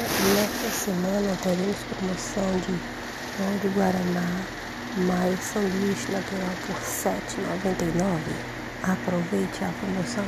Nesta semana teremos promoção de pão de Guaraná mais sanduíche natural por R$ 7,99. Aproveite a promoção.